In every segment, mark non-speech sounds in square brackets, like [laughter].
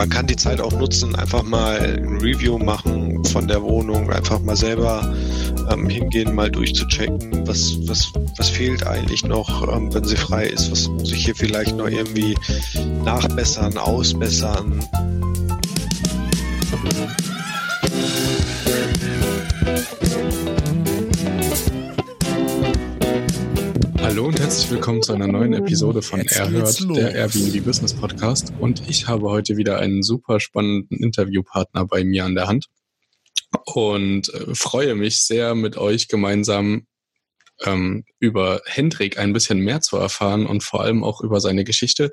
man kann die Zeit auch nutzen, einfach mal ein Review machen von der Wohnung, einfach mal selber ähm, hingehen, mal durchzuchecken, was, was, was fehlt eigentlich noch, ähm, wenn sie frei ist, was muss ich hier vielleicht noch irgendwie nachbessern, ausbessern. Herzlich willkommen zu einer neuen Episode von Erhört, der Airbnb Business Podcast. Und ich habe heute wieder einen super spannenden Interviewpartner bei mir an der Hand und äh, freue mich sehr, mit euch gemeinsam ähm, über Hendrik ein bisschen mehr zu erfahren und vor allem auch über seine Geschichte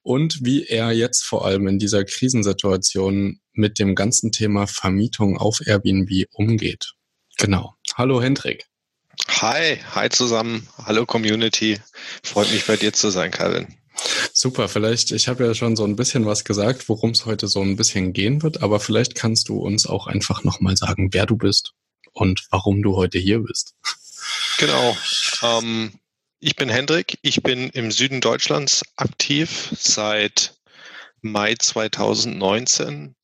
und wie er jetzt vor allem in dieser Krisensituation mit dem ganzen Thema Vermietung auf Airbnb umgeht. Genau. Hallo Hendrik. Hi, hi zusammen. Hallo Community. Freut mich bei dir zu sein, Calvin. Super, vielleicht, ich habe ja schon so ein bisschen was gesagt, worum es heute so ein bisschen gehen wird, aber vielleicht kannst du uns auch einfach nochmal sagen, wer du bist und warum du heute hier bist. Genau. Ähm, ich bin Hendrik, ich bin im Süden Deutschlands aktiv seit Mai 2019.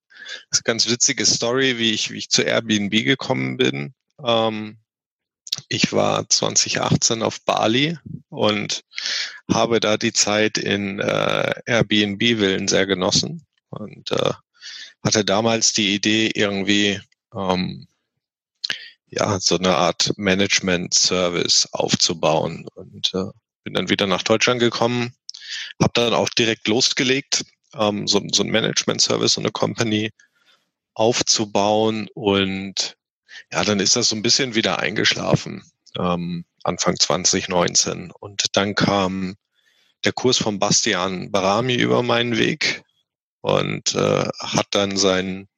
Das ist eine ganz witzige Story, wie ich, wie ich zu Airbnb gekommen bin. Ähm, ich war 2018 auf Bali und habe da die Zeit in äh, Airbnb-Villen sehr genossen und äh, hatte damals die Idee, irgendwie ähm, ja so eine Art Management-Service aufzubauen und äh, bin dann wieder nach Deutschland gekommen, habe dann auch direkt losgelegt, ähm, so, so ein Management-Service, so eine Company aufzubauen und ja, dann ist das so ein bisschen wieder eingeschlafen, ähm, Anfang 2019. Und dann kam der Kurs von Bastian Barami über meinen Weg und äh, hat dann sein,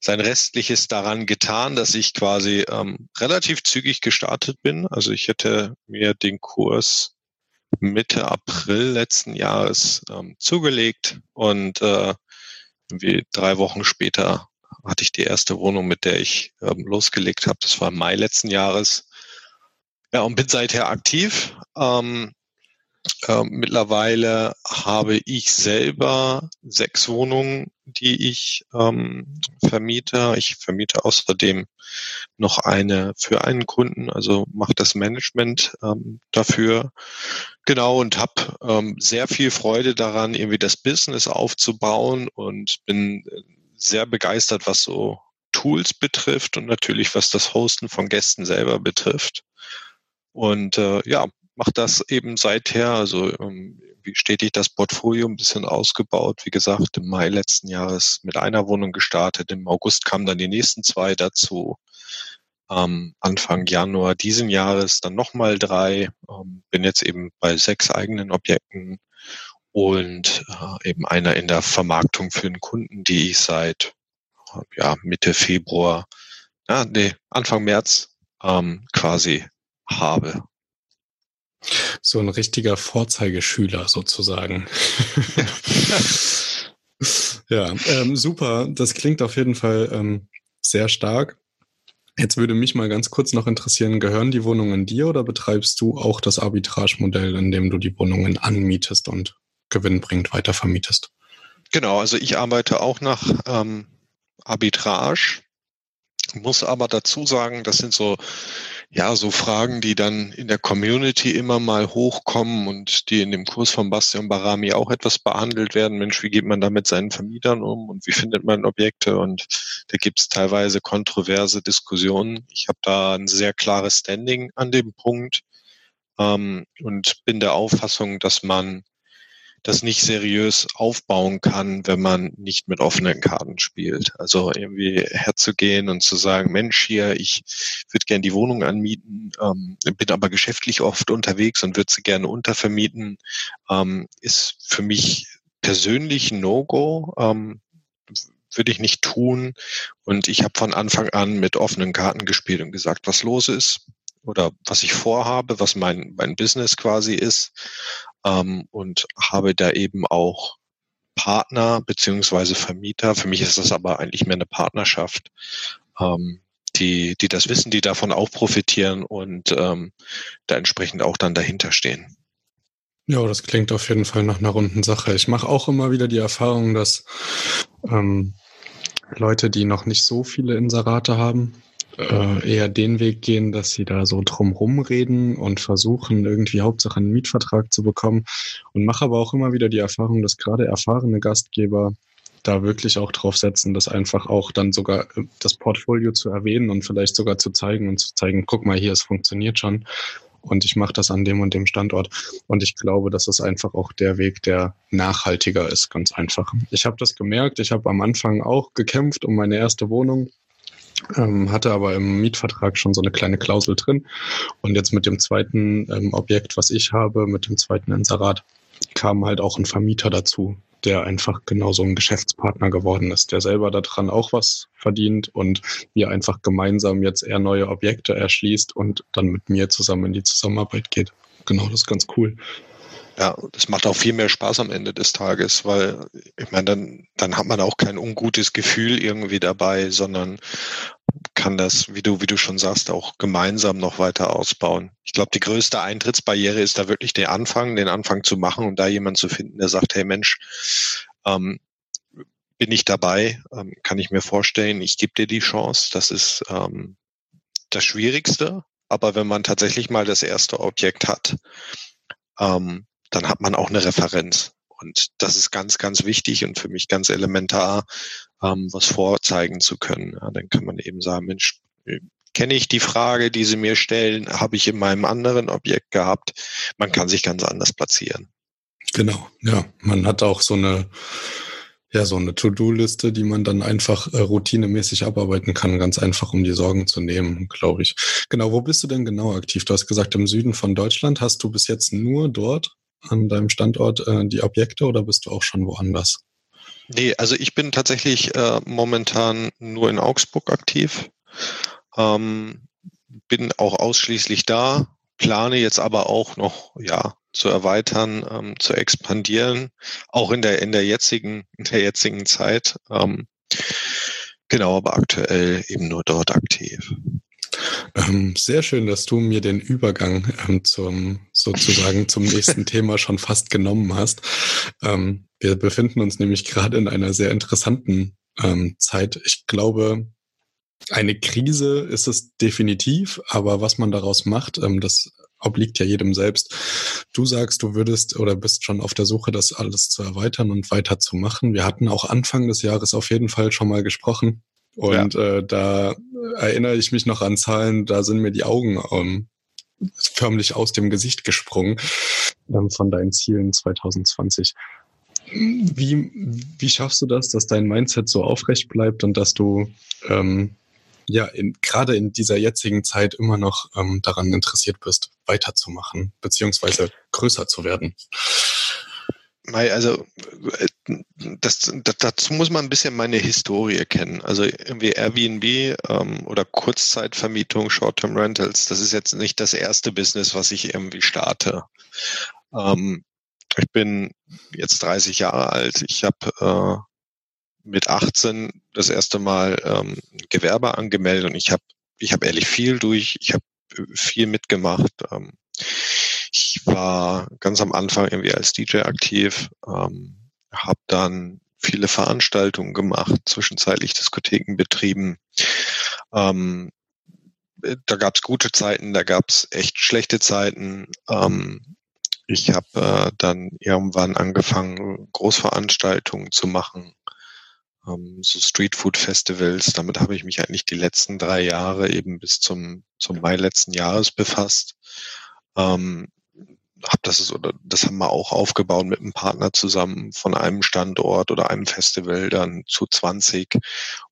sein Restliches daran getan, dass ich quasi ähm, relativ zügig gestartet bin. Also ich hätte mir den Kurs Mitte April letzten Jahres ähm, zugelegt und äh, irgendwie drei Wochen später hatte ich die erste Wohnung, mit der ich ähm, losgelegt habe. Das war im Mai letzten Jahres. Ja, und bin seither aktiv. Ähm, äh, mittlerweile habe ich selber sechs Wohnungen, die ich ähm, vermiete. Ich vermiete außerdem noch eine für einen Kunden, also mache das Management ähm, dafür. Genau, und habe ähm, sehr viel Freude daran, irgendwie das Business aufzubauen und bin äh, sehr begeistert, was so Tools betrifft und natürlich was das Hosten von Gästen selber betrifft. Und äh, ja, macht das eben seither, also ähm, wie stetig das Portfolio ein bisschen ausgebaut. Wie gesagt, im Mai letzten Jahres mit einer Wohnung gestartet. Im August kamen dann die nächsten zwei dazu. Ähm, Anfang Januar diesen Jahres dann nochmal drei. Ähm, bin jetzt eben bei sechs eigenen Objekten und äh, eben einer in der Vermarktung für den Kunden, die ich seit ja, Mitte Februar, ja, nee, Anfang März ähm, quasi habe. So ein richtiger Vorzeigeschüler sozusagen. [laughs] ja, ähm, super. Das klingt auf jeden Fall ähm, sehr stark. Jetzt würde mich mal ganz kurz noch interessieren, gehören die Wohnungen dir oder betreibst du auch das Arbitrage-Modell, in dem du die Wohnungen anmietest und gewinnbringend weiter vermietest. Genau, also ich arbeite auch nach ähm, Arbitrage, muss aber dazu sagen, das sind so ja, so Fragen, die dann in der Community immer mal hochkommen und die in dem Kurs von Bastian Barami auch etwas behandelt werden. Mensch, wie geht man da mit seinen Vermietern um und wie findet man Objekte? Und da gibt es teilweise kontroverse Diskussionen. Ich habe da ein sehr klares Standing an dem Punkt ähm, und bin der Auffassung, dass man das nicht seriös aufbauen kann, wenn man nicht mit offenen Karten spielt. Also irgendwie herzugehen und zu sagen, Mensch, hier, ich würde gerne die Wohnung anmieten, ähm, bin aber geschäftlich oft unterwegs und würde sie gerne untervermieten, ähm, ist für mich persönlich ein No-Go. Ähm, würde ich nicht tun. Und ich habe von Anfang an mit offenen Karten gespielt und gesagt, was los ist oder was ich vorhabe, was mein, mein Business quasi ist ähm, und habe da eben auch Partner beziehungsweise Vermieter. Für mich ist das aber eigentlich mehr eine Partnerschaft, ähm, die, die das wissen, die davon auch profitieren und ähm, da entsprechend auch dann dahinter stehen. Ja, das klingt auf jeden Fall nach einer runden Sache. Ich mache auch immer wieder die Erfahrung, dass ähm, Leute, die noch nicht so viele Inserate haben, äh, eher den Weg gehen, dass sie da so drumrum reden und versuchen, irgendwie Hauptsache einen Mietvertrag zu bekommen. Und mache aber auch immer wieder die Erfahrung, dass gerade erfahrene Gastgeber da wirklich auch drauf setzen, das einfach auch dann sogar äh, das Portfolio zu erwähnen und vielleicht sogar zu zeigen und zu zeigen, guck mal hier, es funktioniert schon und ich mache das an dem und dem Standort. Und ich glaube, das ist einfach auch der Weg, der nachhaltiger ist, ganz einfach. Ich habe das gemerkt, ich habe am Anfang auch gekämpft um meine erste Wohnung. Ähm, hatte aber im Mietvertrag schon so eine kleine Klausel drin. Und jetzt mit dem zweiten ähm, Objekt, was ich habe, mit dem zweiten Inserat, kam halt auch ein Vermieter dazu, der einfach genauso ein Geschäftspartner geworden ist, der selber daran auch was verdient und wir einfach gemeinsam jetzt eher neue Objekte erschließt und dann mit mir zusammen in die Zusammenarbeit geht. Genau, das ist ganz cool. Ja, das macht auch viel mehr Spaß am Ende des Tages, weil ich meine, dann, dann hat man auch kein ungutes Gefühl irgendwie dabei, sondern kann das, wie du, wie du schon sagst, auch gemeinsam noch weiter ausbauen. Ich glaube, die größte Eintrittsbarriere ist da wirklich der Anfang, den Anfang zu machen und da jemand zu finden, der sagt, hey Mensch, ähm, bin ich dabei, ähm, kann ich mir vorstellen, ich gebe dir die Chance. Das ist ähm, das Schwierigste. Aber wenn man tatsächlich mal das erste Objekt hat, ähm, dann hat man auch eine Referenz. Und das ist ganz, ganz wichtig und für mich ganz elementar, ähm, was vorzeigen zu können. Ja, dann kann man eben sagen, Mensch, kenne ich die Frage, die Sie mir stellen, habe ich in meinem anderen Objekt gehabt. Man kann sich ganz anders platzieren. Genau, ja. Man hat auch so eine, ja, so eine To-Do-Liste, die man dann einfach äh, routinemäßig abarbeiten kann, ganz einfach, um die Sorgen zu nehmen, glaube ich. Genau, wo bist du denn genau aktiv? Du hast gesagt, im Süden von Deutschland. Hast du bis jetzt nur dort an deinem Standort äh, die Objekte oder bist du auch schon woanders? Nee, also ich bin tatsächlich äh, momentan nur in Augsburg aktiv. Ähm, bin auch ausschließlich da, plane jetzt aber auch noch, ja, zu erweitern, ähm, zu expandieren, auch in der, in der jetzigen, in der jetzigen Zeit. Ähm, genau, aber aktuell eben nur dort aktiv. Ähm, sehr schön, dass du mir den Übergang ähm, zum sozusagen zum nächsten [laughs] Thema schon fast genommen hast. Ähm, wir befinden uns nämlich gerade in einer sehr interessanten ähm, Zeit. Ich glaube, eine Krise ist es definitiv, aber was man daraus macht, ähm, das obliegt ja jedem selbst. Du sagst, du würdest oder bist schon auf der Suche, das alles zu erweitern und weiterzumachen. Wir hatten auch Anfang des Jahres auf jeden Fall schon mal gesprochen und ja. äh, da erinnere ich mich noch an Zahlen, da sind mir die Augen ähm, förmlich aus dem Gesicht gesprungen ähm, von deinen Zielen 2020. Wie, wie schaffst du das, dass dein Mindset so aufrecht bleibt und dass du ähm, ja in, gerade in dieser jetzigen Zeit immer noch ähm, daran interessiert bist, weiterzumachen, beziehungsweise größer zu werden? Also äh, das, das, dazu muss man ein bisschen meine Historie kennen. Also irgendwie Airbnb ähm, oder Kurzzeitvermietung, Short-Term Rentals, das ist jetzt nicht das erste Business, was ich irgendwie starte. Ähm, ich bin jetzt 30 Jahre alt. Ich habe äh, mit 18 das erste Mal ähm, Gewerbe angemeldet und ich habe ich hab ehrlich viel durch. Ich habe viel mitgemacht. Ähm, ich war ganz am Anfang irgendwie als DJ aktiv, ähm, habe dann viele Veranstaltungen gemacht, zwischenzeitlich Diskotheken betrieben. Ähm, da gab es gute Zeiten, da gab es echt schlechte Zeiten. Ähm, ich habe äh, dann irgendwann angefangen, Großveranstaltungen zu machen, ähm, so Streetfood-Festivals. Damit habe ich mich eigentlich die letzten drei Jahre eben bis zum, zum Mai letzten Jahres befasst. Ähm, hab das oder das haben wir auch aufgebaut mit einem Partner zusammen von einem Standort oder einem Festival dann zu 20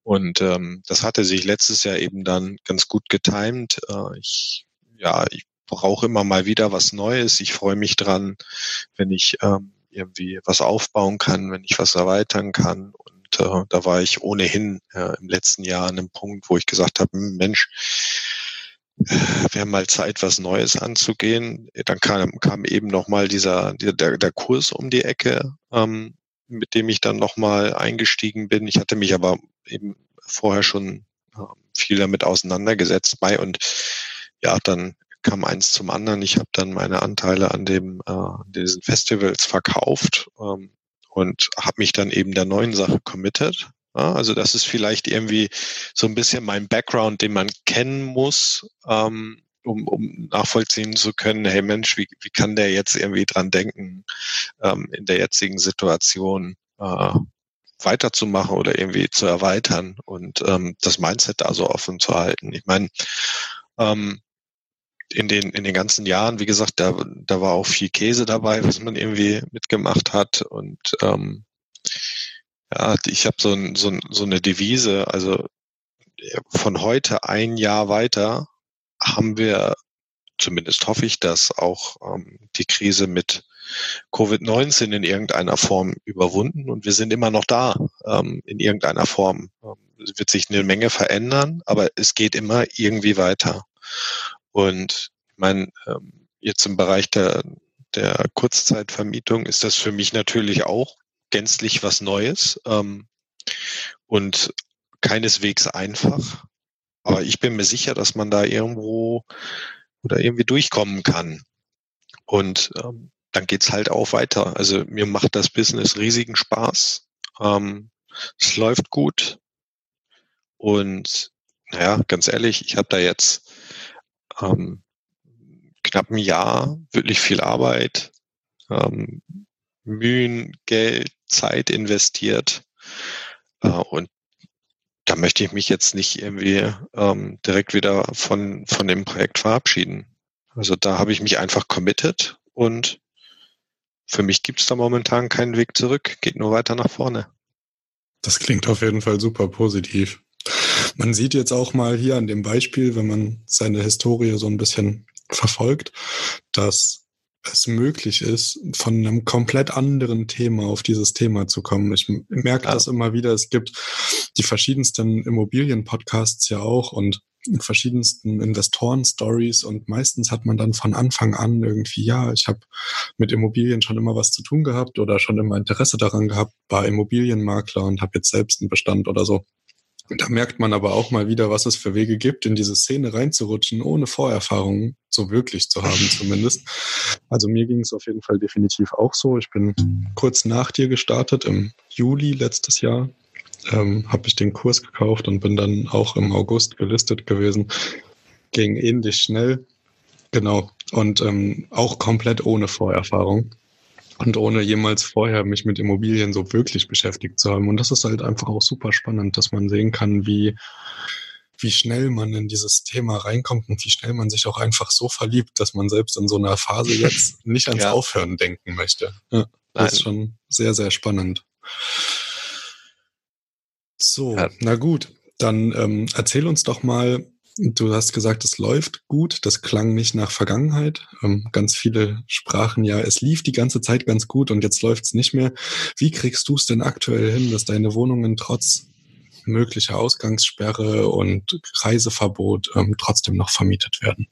und ähm, das hatte sich letztes Jahr eben dann ganz gut getimt. Äh, ich ja ich brauche immer mal wieder was Neues. Ich freue mich dran, wenn ich ähm, irgendwie was aufbauen kann, wenn ich was erweitern kann und äh, da war ich ohnehin äh, im letzten Jahr an einem Punkt, wo ich gesagt habe, hm, Mensch wäre mal Zeit, was Neues anzugehen. Dann kam, kam eben nochmal dieser, der, der Kurs um die Ecke, ähm, mit dem ich dann nochmal eingestiegen bin. Ich hatte mich aber eben vorher schon äh, viel damit auseinandergesetzt bei und ja, dann kam eins zum anderen. Ich habe dann meine Anteile an dem äh, diesen Festivals verkauft ähm, und habe mich dann eben der neuen Sache committed. Also das ist vielleicht irgendwie so ein bisschen mein Background, den man kennen muss, ähm, um, um nachvollziehen zu können, hey Mensch, wie, wie kann der jetzt irgendwie dran denken, ähm, in der jetzigen Situation äh, weiterzumachen oder irgendwie zu erweitern und ähm, das Mindset da so offen zu halten. Ich meine, ähm, in den, in den ganzen Jahren, wie gesagt, da, da war auch viel Käse dabei, was man irgendwie mitgemacht hat. Und ähm, ja, ich habe so, ein, so, ein, so eine Devise, also von heute ein Jahr weiter haben wir, zumindest hoffe ich, dass auch ähm, die Krise mit Covid-19 in irgendeiner Form überwunden und wir sind immer noch da ähm, in irgendeiner Form. Ähm, es wird sich eine Menge verändern, aber es geht immer irgendwie weiter. Und ich meine, ähm, jetzt im Bereich der, der Kurzzeitvermietung ist das für mich natürlich auch gänzlich was Neues ähm, und keineswegs einfach. Aber ich bin mir sicher, dass man da irgendwo oder irgendwie durchkommen kann. Und ähm, dann geht's halt auch weiter. Also mir macht das Business riesigen Spaß. Ähm, es läuft gut. Und naja, ganz ehrlich, ich habe da jetzt ähm, knapp ein Jahr wirklich viel Arbeit, ähm, Mühen, Geld, Zeit investiert. Äh, und da möchte ich mich jetzt nicht irgendwie ähm, direkt wieder von, von dem Projekt verabschieden. Also da habe ich mich einfach committed und für mich gibt es da momentan keinen Weg zurück, geht nur weiter nach vorne. Das klingt auf jeden Fall super positiv. Man sieht jetzt auch mal hier an dem Beispiel, wenn man seine Historie so ein bisschen verfolgt, dass es möglich ist, von einem komplett anderen Thema auf dieses Thema zu kommen. Ich merke ja. das immer wieder. Es gibt die verschiedensten Immobilien-Podcasts ja auch und verschiedensten Investoren-Stories und meistens hat man dann von Anfang an irgendwie, ja, ich habe mit Immobilien schon immer was zu tun gehabt oder schon immer Interesse daran gehabt, war Immobilienmakler und habe jetzt selbst einen Bestand oder so. Da merkt man aber auch mal wieder, was es für Wege gibt, in diese Szene reinzurutschen, ohne Vorerfahrungen so wirklich zu haben [laughs] zumindest. Also mir ging es auf jeden Fall definitiv auch so. Ich bin kurz nach dir gestartet, im Juli letztes Jahr, ähm, habe ich den Kurs gekauft und bin dann auch im August gelistet gewesen. Ging ähnlich schnell, genau. Und ähm, auch komplett ohne Vorerfahrung und ohne jemals vorher mich mit Immobilien so wirklich beschäftigt zu haben. Und das ist halt einfach auch super spannend, dass man sehen kann, wie, wie schnell man in dieses Thema reinkommt und wie schnell man sich auch einfach so verliebt, dass man selbst in so einer Phase [laughs] jetzt nicht ans ja. Aufhören denken möchte. Ja, das ist schon sehr, sehr spannend. So, ja. na gut, dann ähm, erzähl uns doch mal, Du hast gesagt, es läuft gut. Das klang nicht nach Vergangenheit. Ähm, ganz viele sprachen ja, es lief die ganze Zeit ganz gut und jetzt läuft es nicht mehr. Wie kriegst du es denn aktuell hin, dass deine Wohnungen trotz möglicher Ausgangssperre und Reiseverbot ähm, trotzdem noch vermietet werden?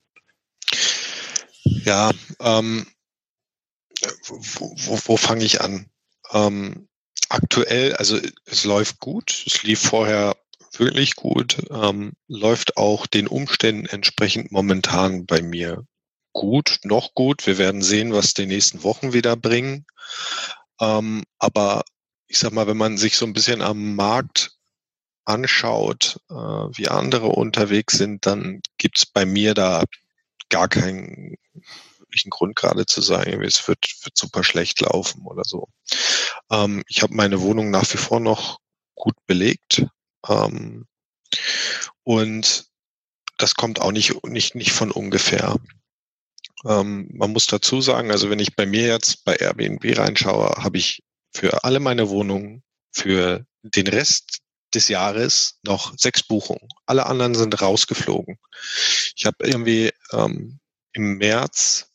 Ja, ähm, wo, wo, wo fange ich an? Ähm, aktuell, also es läuft gut. Es lief vorher wirklich gut, ähm, läuft auch den Umständen entsprechend momentan bei mir gut, noch gut. Wir werden sehen, was die nächsten Wochen wieder bringen. Ähm, aber ich sag mal, wenn man sich so ein bisschen am Markt anschaut, äh, wie andere unterwegs sind, dann gibt's bei mir da gar keinen wirklichen Grund gerade zu sagen, es wird, wird super schlecht laufen oder so. Ähm, ich habe meine Wohnung nach wie vor noch gut belegt. Ähm, und das kommt auch nicht, nicht, nicht von ungefähr. Ähm, man muss dazu sagen, also wenn ich bei mir jetzt bei Airbnb reinschaue, habe ich für alle meine Wohnungen für den Rest des Jahres noch sechs Buchungen. Alle anderen sind rausgeflogen. Ich habe irgendwie ähm, im März,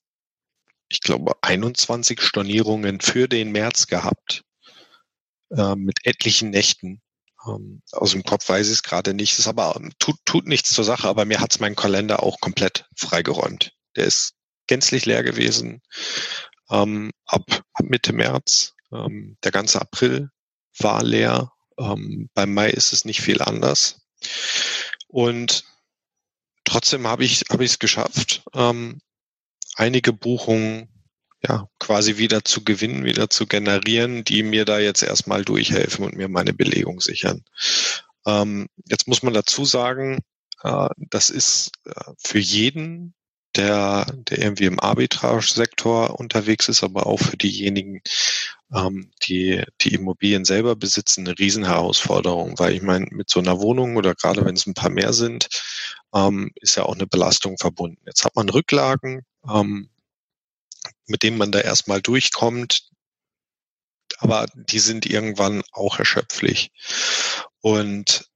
ich glaube, 21 Stornierungen für den März gehabt äh, mit etlichen Nächten. Ähm, aus dem Kopf weiß ich es gerade nicht. Das aber tut, tut nichts zur Sache, aber mir hat's mein Kalender auch komplett freigeräumt. Der ist gänzlich leer gewesen. Ähm, ab, ab Mitte März. Ähm, der ganze April war leer. Ähm, beim Mai ist es nicht viel anders. Und trotzdem habe ich es geschafft, ähm, einige Buchungen ja quasi wieder zu gewinnen, wieder zu generieren, die mir da jetzt erstmal durchhelfen und mir meine Belegung sichern. Ähm, jetzt muss man dazu sagen, äh, das ist äh, für jeden der, der irgendwie im Arbitrage-Sektor unterwegs ist, aber auch für diejenigen, ähm, die die Immobilien selber besitzen, eine Riesenherausforderung, weil ich meine, mit so einer Wohnung oder gerade wenn es ein paar mehr sind, ähm, ist ja auch eine Belastung verbunden. Jetzt hat man Rücklagen, ähm, mit denen man da erstmal durchkommt, aber die sind irgendwann auch erschöpflich. Und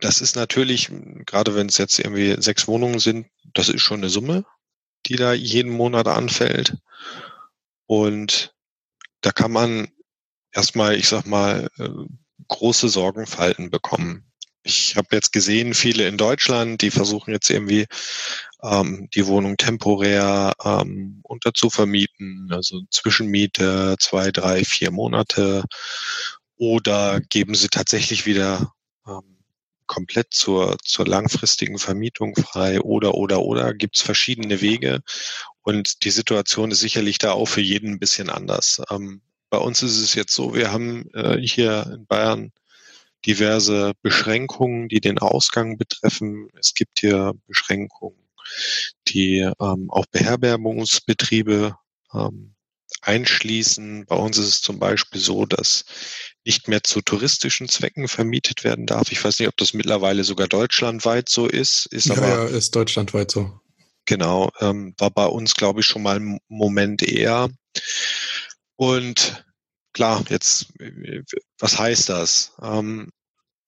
das ist natürlich, gerade wenn es jetzt irgendwie sechs Wohnungen sind, das ist schon eine Summe, die da jeden Monat anfällt. Und da kann man erstmal, ich sag mal, äh, große Sorgenfalten bekommen. Ich habe jetzt gesehen, viele in Deutschland, die versuchen jetzt irgendwie ähm, die Wohnung temporär ähm, unterzuvermieten, also Zwischenmiete zwei, drei, vier Monate oder geben sie tatsächlich wieder ähm, komplett zur, zur langfristigen Vermietung frei oder, oder, oder gibt es verschiedene Wege. Und die Situation ist sicherlich da auch für jeden ein bisschen anders. Ähm, bei uns ist es jetzt so, wir haben äh, hier in Bayern diverse Beschränkungen, die den Ausgang betreffen. Es gibt hier Beschränkungen, die ähm, auch Beherbergungsbetriebe ähm, einschließen. Bei uns ist es zum Beispiel so, dass nicht mehr zu touristischen Zwecken vermietet werden darf. Ich weiß nicht, ob das mittlerweile sogar deutschlandweit so ist. Ist ja, aber ja, ist deutschlandweit so. Genau, ähm, war bei uns, glaube ich, schon mal ein Moment eher. Und klar, jetzt, was heißt das? Ähm,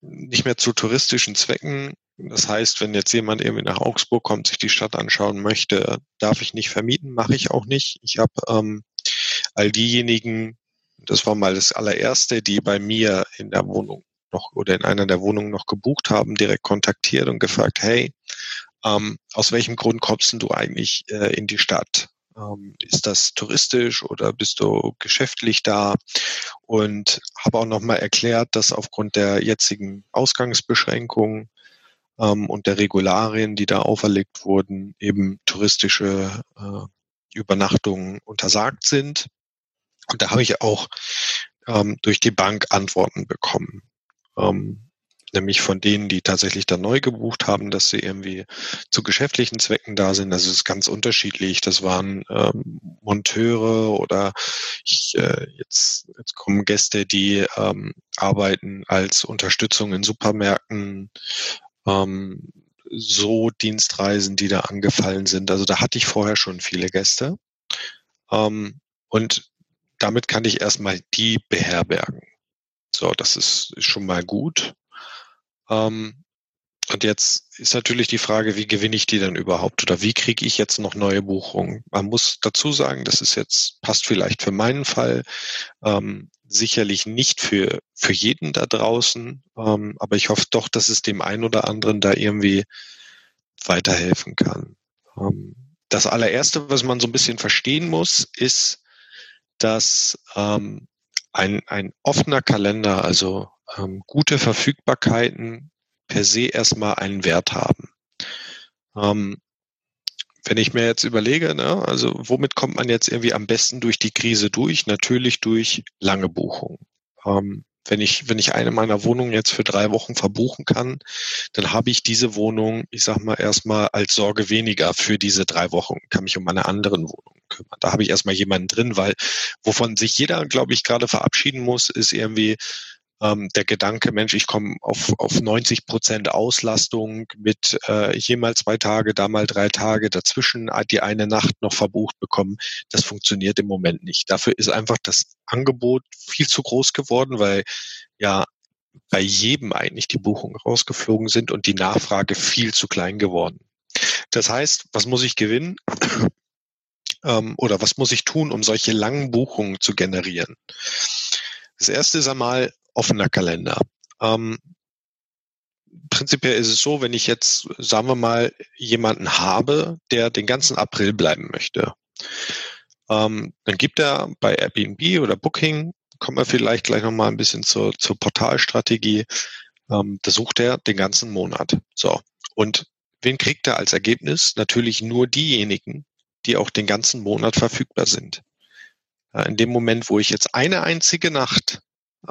nicht mehr zu touristischen Zwecken. Das heißt, wenn jetzt jemand irgendwie nach Augsburg kommt, sich die Stadt anschauen möchte, darf ich nicht vermieten, mache ich auch nicht. Ich habe ähm, all diejenigen, das war mal das allererste, die bei mir in der Wohnung noch oder in einer der Wohnungen noch gebucht haben, direkt kontaktiert und gefragt, hey, ähm, aus welchem Grund kommst du eigentlich äh, in die Stadt? Ähm, ist das touristisch oder bist du geschäftlich da? Und habe auch nochmal erklärt, dass aufgrund der jetzigen Ausgangsbeschränkungen ähm, und der Regularien, die da auferlegt wurden, eben touristische äh, Übernachtungen untersagt sind. Und da habe ich auch ähm, durch die Bank Antworten bekommen. Ähm, nämlich von denen, die tatsächlich dann neu gebucht haben, dass sie irgendwie zu geschäftlichen Zwecken da sind. Das ist ganz unterschiedlich. Das waren ähm, Monteure oder ich, äh, jetzt, jetzt kommen Gäste, die ähm, arbeiten als Unterstützung in Supermärkten. Ähm, so Dienstreisen, die da angefallen sind. Also da hatte ich vorher schon viele Gäste. Ähm, und damit kann ich erstmal die beherbergen. So, das ist, schon mal gut. Ähm, und jetzt ist natürlich die Frage, wie gewinne ich die denn überhaupt oder wie kriege ich jetzt noch neue Buchungen? Man muss dazu sagen, das ist jetzt, passt vielleicht für meinen Fall, ähm, sicherlich nicht für, für jeden da draußen, ähm, aber ich hoffe doch, dass es dem einen oder anderen da irgendwie weiterhelfen kann. Ähm, das allererste, was man so ein bisschen verstehen muss, ist, dass ähm, ein, ein offener Kalender, also ähm, gute Verfügbarkeiten per se erstmal einen Wert haben. Ähm, wenn ich mir jetzt überlege, ne, also womit kommt man jetzt irgendwie am besten durch die Krise durch? Natürlich durch lange Buchungen. Ähm, wenn ich, wenn ich eine meiner Wohnungen jetzt für drei Wochen verbuchen kann, dann habe ich diese Wohnung, ich sag mal, erstmal als Sorge weniger für diese drei Wochen, kann mich um meine anderen Wohnungen kümmern. Da habe ich erstmal jemanden drin, weil wovon sich jeder, glaube ich, gerade verabschieden muss, ist irgendwie, ähm, der Gedanke, Mensch, ich komme auf, auf 90 Prozent Auslastung mit äh, mal zwei Tage, da mal drei Tage, dazwischen die eine Nacht noch verbucht bekommen, das funktioniert im Moment nicht. Dafür ist einfach das Angebot viel zu groß geworden, weil ja bei jedem eigentlich die Buchungen rausgeflogen sind und die Nachfrage viel zu klein geworden. Das heißt, was muss ich gewinnen? [clears throat] ähm, oder was muss ich tun, um solche langen Buchungen zu generieren? Das erste ist einmal offener Kalender. Ähm, prinzipiell ist es so, wenn ich jetzt, sagen wir mal, jemanden habe, der den ganzen April bleiben möchte, ähm, dann gibt er bei Airbnb oder Booking, kommen wir vielleicht gleich nochmal ein bisschen zur, zur Portalstrategie, ähm, da sucht er den ganzen Monat. So. Und wen kriegt er als Ergebnis? Natürlich nur diejenigen, die auch den ganzen Monat verfügbar sind. In dem Moment, wo ich jetzt eine einzige Nacht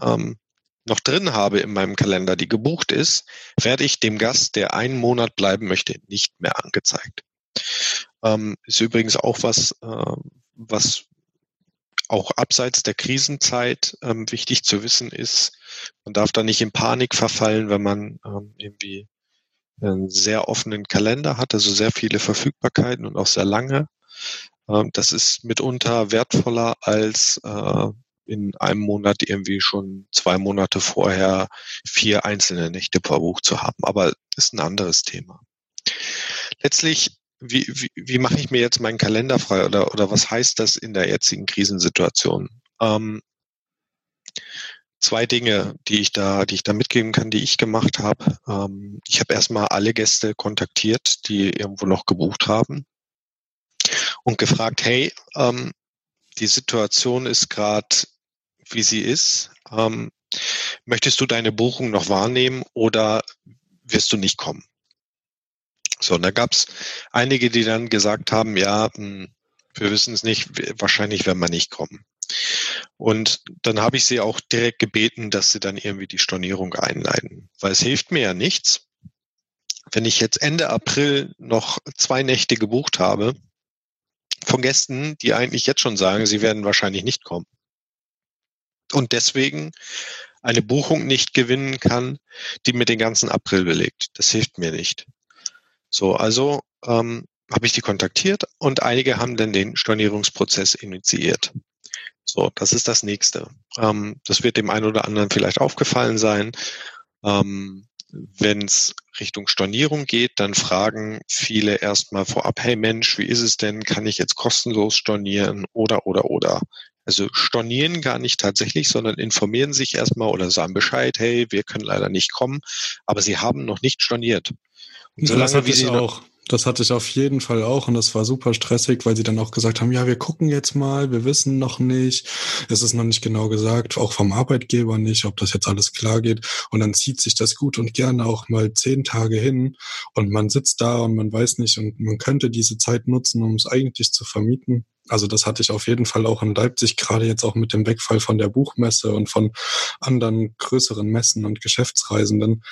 ähm, noch drin habe in meinem Kalender, die gebucht ist, werde ich dem Gast, der einen Monat bleiben möchte, nicht mehr angezeigt. Ähm, ist übrigens auch was, äh, was auch abseits der Krisenzeit ähm, wichtig zu wissen ist. Man darf da nicht in Panik verfallen, wenn man ähm, irgendwie einen sehr offenen Kalender hat, also sehr viele Verfügbarkeiten und auch sehr lange. Ähm, das ist mitunter wertvoller als äh, in einem Monat irgendwie schon zwei Monate vorher vier einzelne Nächte verbucht zu haben. Aber ist ein anderes Thema. Letztlich, wie, wie, wie mache ich mir jetzt meinen Kalender frei oder, oder was heißt das in der jetzigen Krisensituation? Ähm, zwei Dinge, die ich da, die ich da mitgeben kann, die ich gemacht habe. Ähm, ich habe erstmal alle Gäste kontaktiert, die irgendwo noch gebucht haben und gefragt, hey, ähm, die Situation ist gerade, wie sie ist. Ähm, möchtest du deine Buchung noch wahrnehmen oder wirst du nicht kommen? So, und da gab es einige, die dann gesagt haben, ja, hm, wir wissen es nicht, wahrscheinlich werden wir nicht kommen. Und dann habe ich sie auch direkt gebeten, dass sie dann irgendwie die Stornierung einleiten, weil es hilft mir ja nichts, wenn ich jetzt Ende April noch zwei Nächte gebucht habe von Gästen, die eigentlich jetzt schon sagen, sie werden wahrscheinlich nicht kommen. Und deswegen eine Buchung nicht gewinnen kann, die mir den ganzen April belegt. Das hilft mir nicht. So, also ähm, habe ich die kontaktiert und einige haben dann den Stornierungsprozess initiiert. So, das ist das nächste. Ähm, das wird dem einen oder anderen vielleicht aufgefallen sein. Ähm, wenn es Richtung Stornierung geht, dann fragen viele erstmal vorab, hey Mensch, wie ist es denn? Kann ich jetzt kostenlos stornieren oder, oder, oder? Also stornieren gar nicht tatsächlich, sondern informieren sich erstmal oder sagen Bescheid, hey, wir können leider nicht kommen, aber sie haben noch nicht storniert. Und solange wie sie auch. Das hatte ich auf jeden Fall auch und das war super stressig, weil sie dann auch gesagt haben, ja, wir gucken jetzt mal, wir wissen noch nicht, es ist noch nicht genau gesagt, auch vom Arbeitgeber nicht, ob das jetzt alles klar geht und dann zieht sich das gut und gerne auch mal zehn Tage hin und man sitzt da und man weiß nicht und man könnte diese Zeit nutzen, um es eigentlich zu vermieten. Also das hatte ich auf jeden Fall auch in Leipzig, gerade jetzt auch mit dem Wegfall von der Buchmesse und von anderen größeren Messen und Geschäftsreisenden.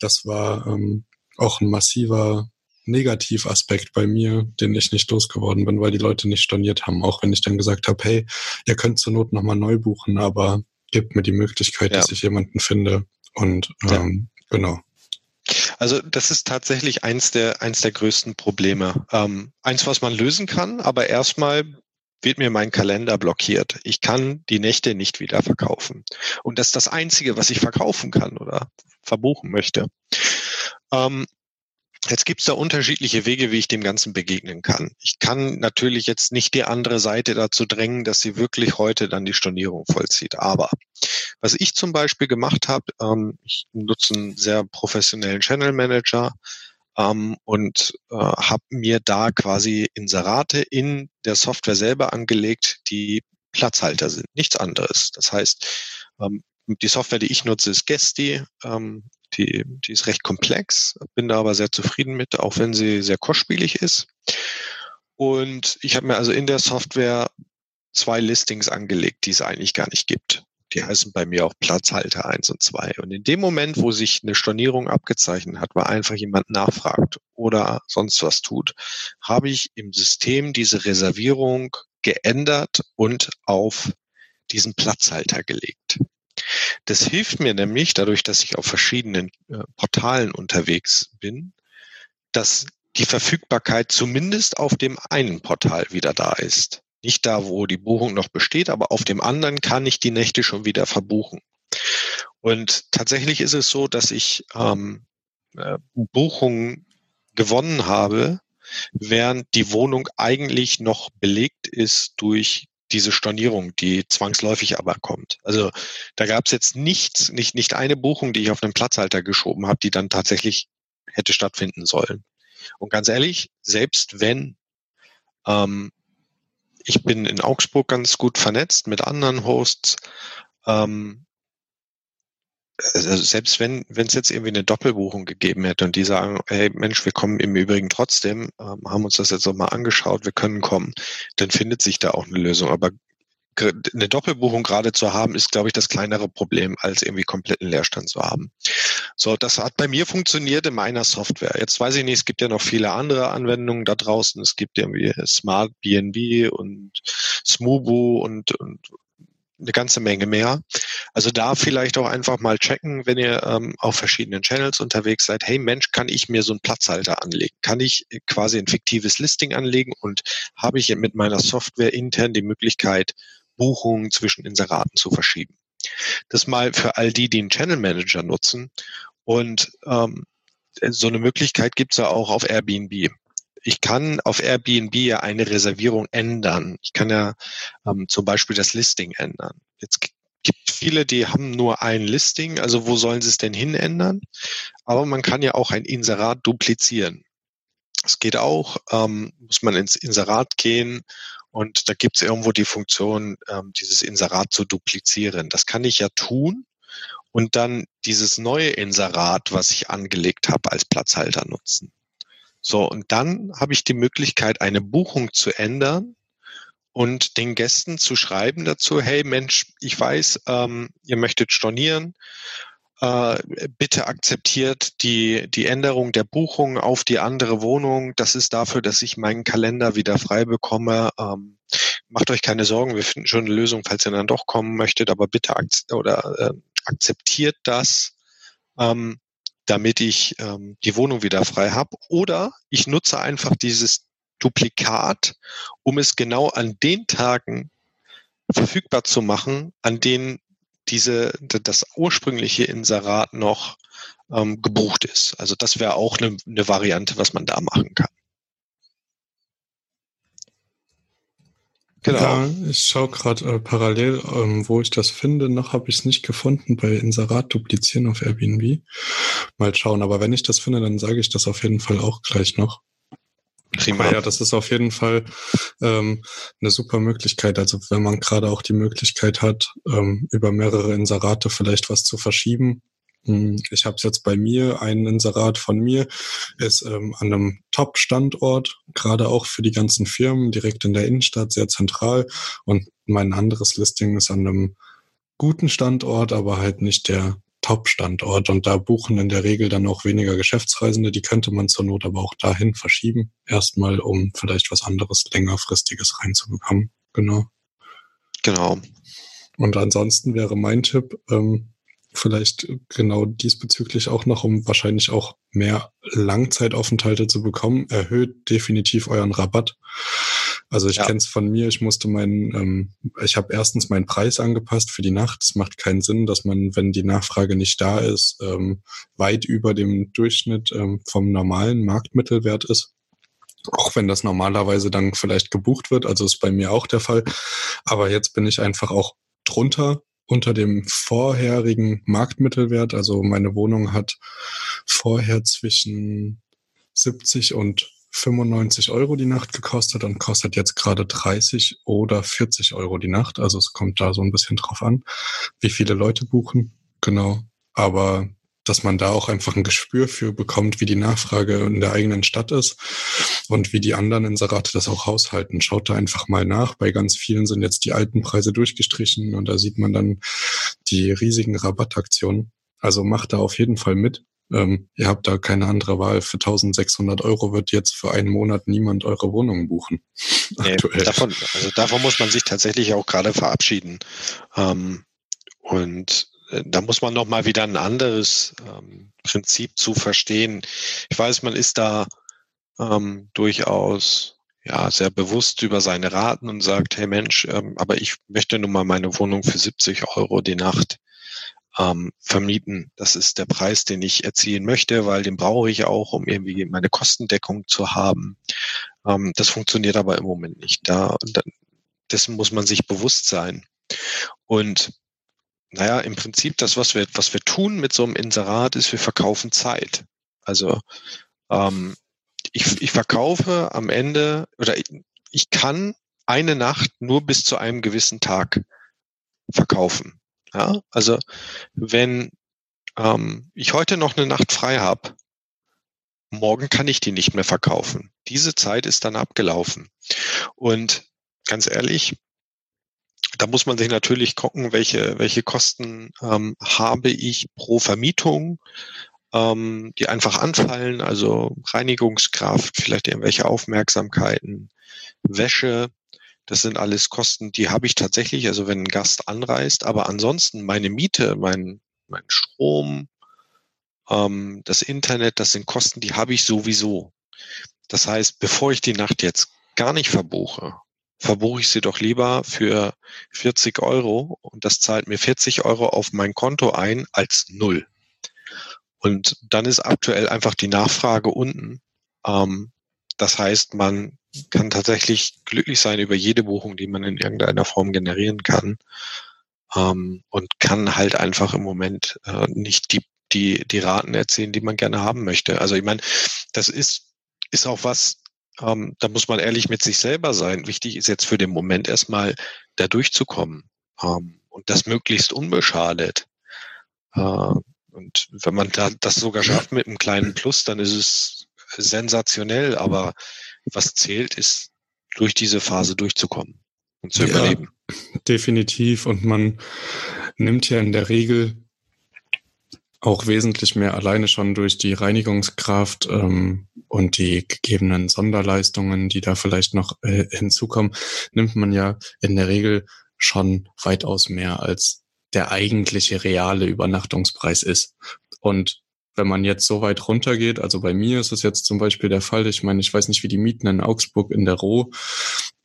Das war ähm, auch ein massiver Negativaspekt bei mir, den ich nicht losgeworden bin, weil die Leute nicht storniert haben. Auch wenn ich dann gesagt habe, hey, ihr könnt zur Not nochmal neu buchen, aber gebt mir die Möglichkeit, ja. dass ich jemanden finde. Und ähm, ja. genau. Also das ist tatsächlich eins der eins der größten Probleme. Ähm, eins, was man lösen kann, aber erstmal wird mir mein Kalender blockiert. Ich kann die Nächte nicht wieder verkaufen. Und das ist das Einzige, was ich verkaufen kann oder verbuchen möchte. Ähm, Jetzt gibt es da unterschiedliche Wege, wie ich dem Ganzen begegnen kann. Ich kann natürlich jetzt nicht die andere Seite dazu drängen, dass sie wirklich heute dann die Stornierung vollzieht. Aber was ich zum Beispiel gemacht habe, ähm, ich nutze einen sehr professionellen Channel Manager ähm, und äh, habe mir da quasi Inserate in der Software selber angelegt, die Platzhalter sind, nichts anderes. Das heißt, ähm, die Software, die ich nutze, ist Gesti. Ähm, die, die ist recht komplex, bin da aber sehr zufrieden mit, auch wenn sie sehr kostspielig ist. Und ich habe mir also in der Software zwei Listings angelegt, die es eigentlich gar nicht gibt. Die heißen bei mir auch Platzhalter eins und zwei. Und in dem Moment, wo sich eine Stornierung abgezeichnet hat, weil einfach jemand nachfragt oder sonst was tut, habe ich im System diese Reservierung geändert und auf diesen Platzhalter gelegt. Das hilft mir nämlich, dadurch, dass ich auf verschiedenen äh, Portalen unterwegs bin, dass die Verfügbarkeit zumindest auf dem einen Portal wieder da ist. Nicht da, wo die Buchung noch besteht, aber auf dem anderen kann ich die Nächte schon wieder verbuchen. Und tatsächlich ist es so, dass ich ähm, äh, Buchungen gewonnen habe, während die Wohnung eigentlich noch belegt ist durch diese Stornierung, die zwangsläufig aber kommt. Also da gab es jetzt nichts, nicht, nicht eine Buchung, die ich auf einen Platzhalter geschoben habe, die dann tatsächlich hätte stattfinden sollen. Und ganz ehrlich, selbst wenn ähm, ich bin in Augsburg ganz gut vernetzt mit anderen Hosts, ähm, also selbst wenn es jetzt irgendwie eine Doppelbuchung gegeben hätte und die sagen, hey Mensch, wir kommen im Übrigen trotzdem, ähm, haben uns das jetzt nochmal angeschaut, wir können kommen, dann findet sich da auch eine Lösung. Aber eine Doppelbuchung gerade zu haben, ist, glaube ich, das kleinere Problem, als irgendwie kompletten Leerstand zu haben. So, das hat bei mir funktioniert in meiner Software. Jetzt weiß ich nicht, es gibt ja noch viele andere Anwendungen da draußen. Es gibt irgendwie Smart BNB und Smubu und, und eine ganze Menge mehr. Also da vielleicht auch einfach mal checken, wenn ihr ähm, auf verschiedenen Channels unterwegs seid. Hey Mensch, kann ich mir so einen Platzhalter anlegen? Kann ich quasi ein fiktives Listing anlegen und habe ich mit meiner Software intern die Möglichkeit, Buchungen zwischen Inseraten zu verschieben. Das mal für all die, die einen Channel Manager nutzen. Und ähm, so eine Möglichkeit gibt es ja auch auf Airbnb. Ich kann auf Airbnb ja eine Reservierung ändern. Ich kann ja ähm, zum Beispiel das Listing ändern. Jetzt gibt viele, die haben nur ein Listing, also wo sollen sie es denn hin ändern? Aber man kann ja auch ein Inserat duplizieren. Es geht auch, ähm, muss man ins Inserat gehen und da gibt es irgendwo die Funktion, ähm, dieses Inserat zu duplizieren. Das kann ich ja tun und dann dieses neue Inserat, was ich angelegt habe, als Platzhalter nutzen. So, und dann habe ich die Möglichkeit, eine Buchung zu ändern und den Gästen zu schreiben dazu, hey Mensch, ich weiß, ähm, ihr möchtet stornieren äh, bitte akzeptiert die, die Änderung der Buchung auf die andere Wohnung. Das ist dafür, dass ich meinen Kalender wieder frei bekomme. Ähm, macht euch keine Sorgen, wir finden schon eine Lösung, falls ihr dann doch kommen möchtet, aber bitte ak oder äh, akzeptiert das, ähm, damit ich ähm, die Wohnung wieder frei habe. Oder ich nutze einfach dieses Duplikat, um es genau an den Tagen verfügbar zu machen, an denen diese, das ursprüngliche Inserat noch ähm, gebucht ist. Also das wäre auch eine, eine Variante, was man da machen kann. Genau. Ja, ich schaue gerade äh, parallel, ähm, wo ich das finde. Noch habe ich es nicht gefunden bei Inserat duplizieren auf Airbnb. Mal schauen. Aber wenn ich das finde, dann sage ich das auf jeden Fall auch gleich noch. Prima. Ja, das ist auf jeden Fall ähm, eine super Möglichkeit. Also wenn man gerade auch die Möglichkeit hat, ähm, über mehrere Inserate vielleicht was zu verschieben. Hm, ich habe es jetzt bei mir, ein Inserat von mir ist ähm, an einem Top-Standort, gerade auch für die ganzen Firmen, direkt in der Innenstadt, sehr zentral. Und mein anderes Listing ist an einem guten Standort, aber halt nicht der Top-Standort und da buchen in der Regel dann auch weniger Geschäftsreisende. Die könnte man zur Not aber auch dahin verschieben. Erstmal, um vielleicht was anderes längerfristiges reinzubekommen. Genau. Genau. Und ansonsten wäre mein Tipp, ähm, vielleicht genau diesbezüglich auch noch, um wahrscheinlich auch mehr Langzeitaufenthalte zu bekommen, erhöht definitiv euren Rabatt. Also ich ja. kenne es von mir, ich musste meinen, ähm, ich habe erstens meinen Preis angepasst für die Nacht. Es macht keinen Sinn, dass man, wenn die Nachfrage nicht da ist, ähm, weit über dem Durchschnitt ähm, vom normalen Marktmittelwert ist. Auch wenn das normalerweise dann vielleicht gebucht wird, also ist bei mir auch der Fall. Aber jetzt bin ich einfach auch drunter unter dem vorherigen Marktmittelwert. Also meine Wohnung hat vorher zwischen 70 und 95 Euro die Nacht gekostet und kostet jetzt gerade 30 oder 40 Euro die Nacht. Also es kommt da so ein bisschen drauf an, wie viele Leute buchen. Genau. Aber dass man da auch einfach ein Gespür für bekommt, wie die Nachfrage in der eigenen Stadt ist und wie die anderen Inserate das auch haushalten. Schaut da einfach mal nach. Bei ganz vielen sind jetzt die alten Preise durchgestrichen und da sieht man dann die riesigen Rabattaktionen. Also macht da auf jeden Fall mit. Ähm, ihr habt da keine andere Wahl. Für 1600 Euro wird jetzt für einen Monat niemand eure Wohnung buchen. Nee, davon, also davon muss man sich tatsächlich auch gerade verabschieden. Ähm, und da muss man noch mal wieder ein anderes ähm, Prinzip zu verstehen. Ich weiß, man ist da ähm, durchaus ja sehr bewusst über seine Raten und sagt, hey Mensch, ähm, aber ich möchte nun mal meine Wohnung für 70 Euro die Nacht ähm, vermieten. Das ist der Preis, den ich erzielen möchte, weil den brauche ich auch, um irgendwie meine Kostendeckung zu haben. Ähm, das funktioniert aber im Moment nicht. Da, da dessen muss man sich bewusst sein. Und naja, im Prinzip das, was wir, was wir tun mit so einem Inserat, ist, wir verkaufen Zeit. Also ähm, ich, ich verkaufe am Ende oder ich, ich kann eine Nacht nur bis zu einem gewissen Tag verkaufen. Ja, also wenn ähm, ich heute noch eine Nacht frei habe, morgen kann ich die nicht mehr verkaufen. Diese Zeit ist dann abgelaufen. Und ganz ehrlich, da muss man sich natürlich gucken, welche, welche Kosten ähm, habe ich pro Vermietung, ähm, die einfach anfallen, also Reinigungskraft, vielleicht irgendwelche Aufmerksamkeiten, Wäsche, das sind alles Kosten, die habe ich tatsächlich, also wenn ein Gast anreist, aber ansonsten meine Miete, mein, mein Strom, ähm, das Internet, das sind Kosten, die habe ich sowieso. Das heißt, bevor ich die Nacht jetzt gar nicht verbuche, verbuche ich sie doch lieber für 40 Euro und das zahlt mir 40 Euro auf mein Konto ein als null. Und dann ist aktuell einfach die Nachfrage unten. Ähm, das heißt, man kann tatsächlich glücklich sein über jede Buchung, die man in irgendeiner Form generieren kann. Ähm, und kann halt einfach im Moment äh, nicht die, die, die Raten erzielen, die man gerne haben möchte. Also ich meine, das ist, ist auch was, ähm, da muss man ehrlich mit sich selber sein. Wichtig ist jetzt für den Moment erstmal da durchzukommen ähm, und das möglichst unbeschadet. Äh, und wenn man da, das sogar schafft mit einem kleinen Plus, dann ist es sensationell. Aber was zählt, ist durch diese Phase durchzukommen und zu ja, überleben. Definitiv. Und man nimmt ja in der Regel auch wesentlich mehr alleine schon durch die Reinigungskraft ähm, und die gegebenen Sonderleistungen, die da vielleicht noch äh, hinzukommen, nimmt man ja in der Regel schon weitaus mehr als der eigentliche reale Übernachtungspreis ist. Und wenn man jetzt so weit runtergeht, also bei mir ist es jetzt zum Beispiel der Fall, ich meine, ich weiß nicht, wie die Mieten in Augsburg in der Roh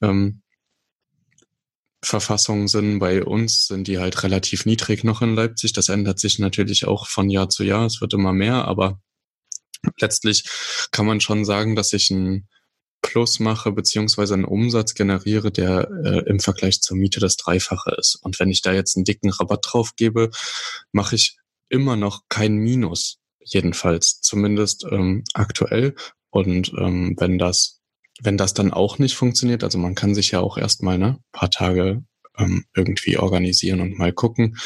ähm, Verfassungen sind. Bei uns sind die halt relativ niedrig noch in Leipzig. Das ändert sich natürlich auch von Jahr zu Jahr. Es wird immer mehr, aber letztlich kann man schon sagen, dass ich ein Plus mache, beziehungsweise einen Umsatz generiere, der äh, im Vergleich zur Miete das Dreifache ist. Und wenn ich da jetzt einen dicken Rabatt drauf gebe, mache ich immer noch kein Minus. Jedenfalls, zumindest ähm, aktuell. Und ähm, wenn das wenn das dann auch nicht funktioniert, also man kann sich ja auch erstmal ne paar Tage ähm, irgendwie organisieren und mal gucken.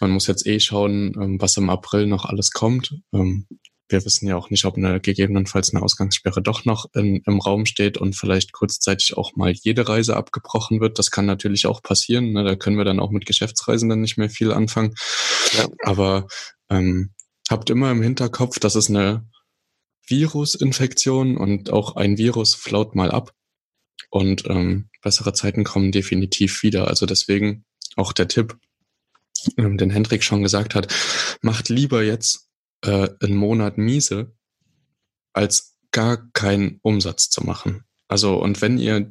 Man muss jetzt eh schauen, ähm, was im April noch alles kommt. Ähm, wir wissen ja auch nicht, ob eine gegebenenfalls eine Ausgangssperre doch noch in, im Raum steht und vielleicht kurzzeitig auch mal jede Reise abgebrochen wird. Das kann natürlich auch passieren. Ne? Da können wir dann auch mit Geschäftsreisen nicht mehr viel anfangen. Ja. Aber ähm, habt immer im Hinterkopf, dass es eine Virusinfektion und auch ein Virus flaut mal ab. Und ähm, bessere Zeiten kommen definitiv wieder. Also deswegen auch der Tipp, ähm, den Hendrik schon gesagt hat, macht lieber jetzt äh, einen Monat miese, als gar keinen Umsatz zu machen. Also und wenn ihr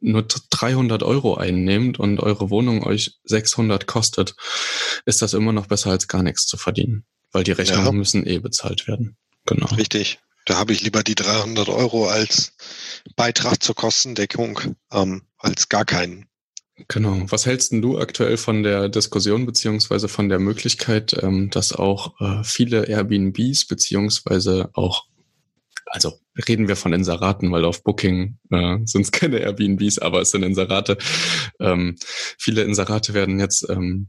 nur 300 Euro einnehmt und eure Wohnung euch 600 kostet, ist das immer noch besser als gar nichts zu verdienen, weil die Rechnungen ja. müssen eh bezahlt werden. Genau. Richtig. Da habe ich lieber die 300 Euro als Beitrag zur Kostendeckung ähm, als gar keinen. Genau. Was hältst denn du aktuell von der Diskussion beziehungsweise von der Möglichkeit, ähm, dass auch äh, viele Airbnbs beziehungsweise auch, also reden wir von Inseraten, weil auf Booking äh, sind es keine Airbnbs, aber es sind Inserate. Ähm, viele Inserate werden jetzt ähm,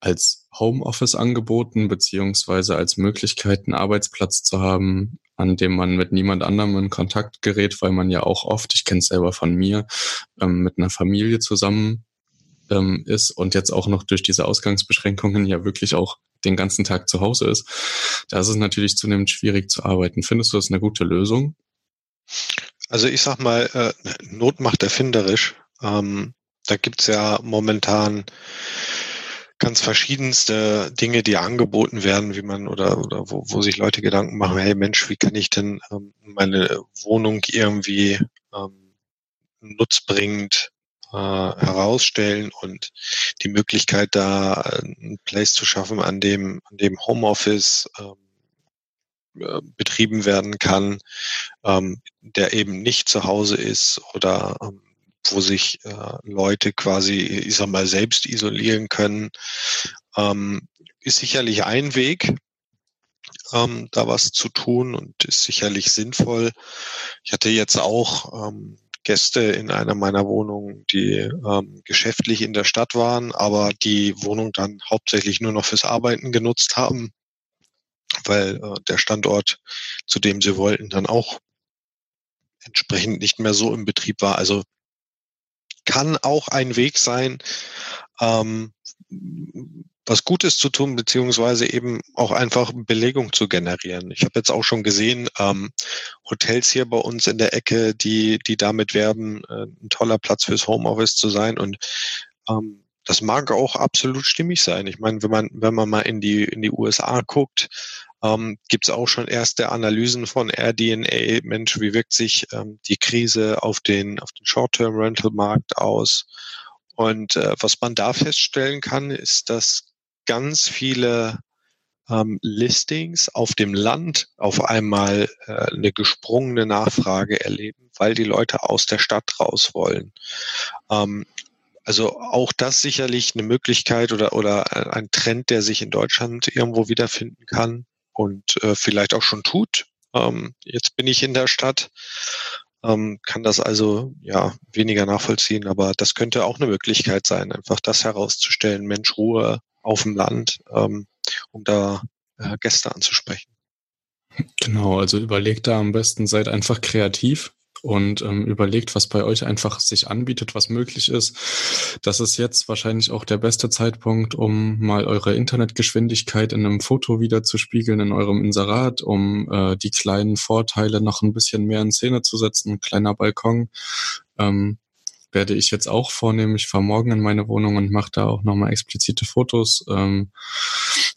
als Homeoffice angeboten, beziehungsweise als Möglichkeit, einen Arbeitsplatz zu haben, an dem man mit niemand anderem in Kontakt gerät, weil man ja auch oft, ich kenne es selber von mir, ähm, mit einer Familie zusammen ähm, ist und jetzt auch noch durch diese Ausgangsbeschränkungen ja wirklich auch den ganzen Tag zu Hause ist. Da ist es natürlich zunehmend schwierig zu arbeiten. Findest du das eine gute Lösung? Also ich sag mal, äh, Not macht erfinderisch. Ähm, da gibt's ja momentan ganz verschiedenste Dinge, die angeboten werden, wie man oder, oder wo, wo sich Leute Gedanken machen, hey Mensch, wie kann ich denn ähm, meine Wohnung irgendwie ähm, nutzbringend äh, herausstellen und die Möglichkeit, da ein Place zu schaffen, an dem, an dem Homeoffice ähm, äh, betrieben werden kann, ähm, der eben nicht zu Hause ist oder ähm, wo sich äh, Leute quasi, ich sag mal, selbst isolieren können, ähm, ist sicherlich ein Weg, ähm, da was zu tun und ist sicherlich sinnvoll. Ich hatte jetzt auch ähm, Gäste in einer meiner Wohnungen, die ähm, geschäftlich in der Stadt waren, aber die Wohnung dann hauptsächlich nur noch fürs Arbeiten genutzt haben. weil äh, der Standort, zu dem sie wollten, dann auch entsprechend nicht mehr so im Betrieb war. Also kann auch ein Weg sein, ähm, was Gutes zu tun, beziehungsweise eben auch einfach Belegung zu generieren. Ich habe jetzt auch schon gesehen, ähm, Hotels hier bei uns in der Ecke, die, die damit werben, äh, ein toller Platz fürs Homeoffice zu sein. Und ähm, das mag auch absolut stimmig sein. Ich meine, wenn man, wenn man mal in die, in die USA guckt, ähm, gibt es auch schon erste Analysen von RDNA. Mensch, wie wirkt sich ähm, die Krise auf den, auf den Short-Term-Rental-Markt aus? Und äh, was man da feststellen kann, ist, dass ganz viele ähm, Listings auf dem Land auf einmal äh, eine gesprungene Nachfrage erleben, weil die Leute aus der Stadt raus wollen. Ähm, also auch das sicherlich eine Möglichkeit oder, oder ein Trend, der sich in Deutschland irgendwo wiederfinden kann und äh, vielleicht auch schon tut. Ähm, jetzt bin ich in der Stadt, ähm, kann das also ja weniger nachvollziehen, aber das könnte auch eine Möglichkeit sein, einfach das herauszustellen, Mensch, Ruhe, auf dem Land, ähm, um da äh, Gäste anzusprechen. Genau, also überlegt da am besten, seid einfach kreativ und ähm, überlegt, was bei euch einfach sich anbietet, was möglich ist. Das ist jetzt wahrscheinlich auch der beste Zeitpunkt, um mal eure Internetgeschwindigkeit in einem Foto wieder zu spiegeln in eurem Inserat, um äh, die kleinen Vorteile noch ein bisschen mehr in Szene zu setzen. Ein kleiner Balkon, ähm, werde ich jetzt auch vornehmen. Ich fahre morgen in meine Wohnung und mache da auch nochmal explizite Fotos ähm,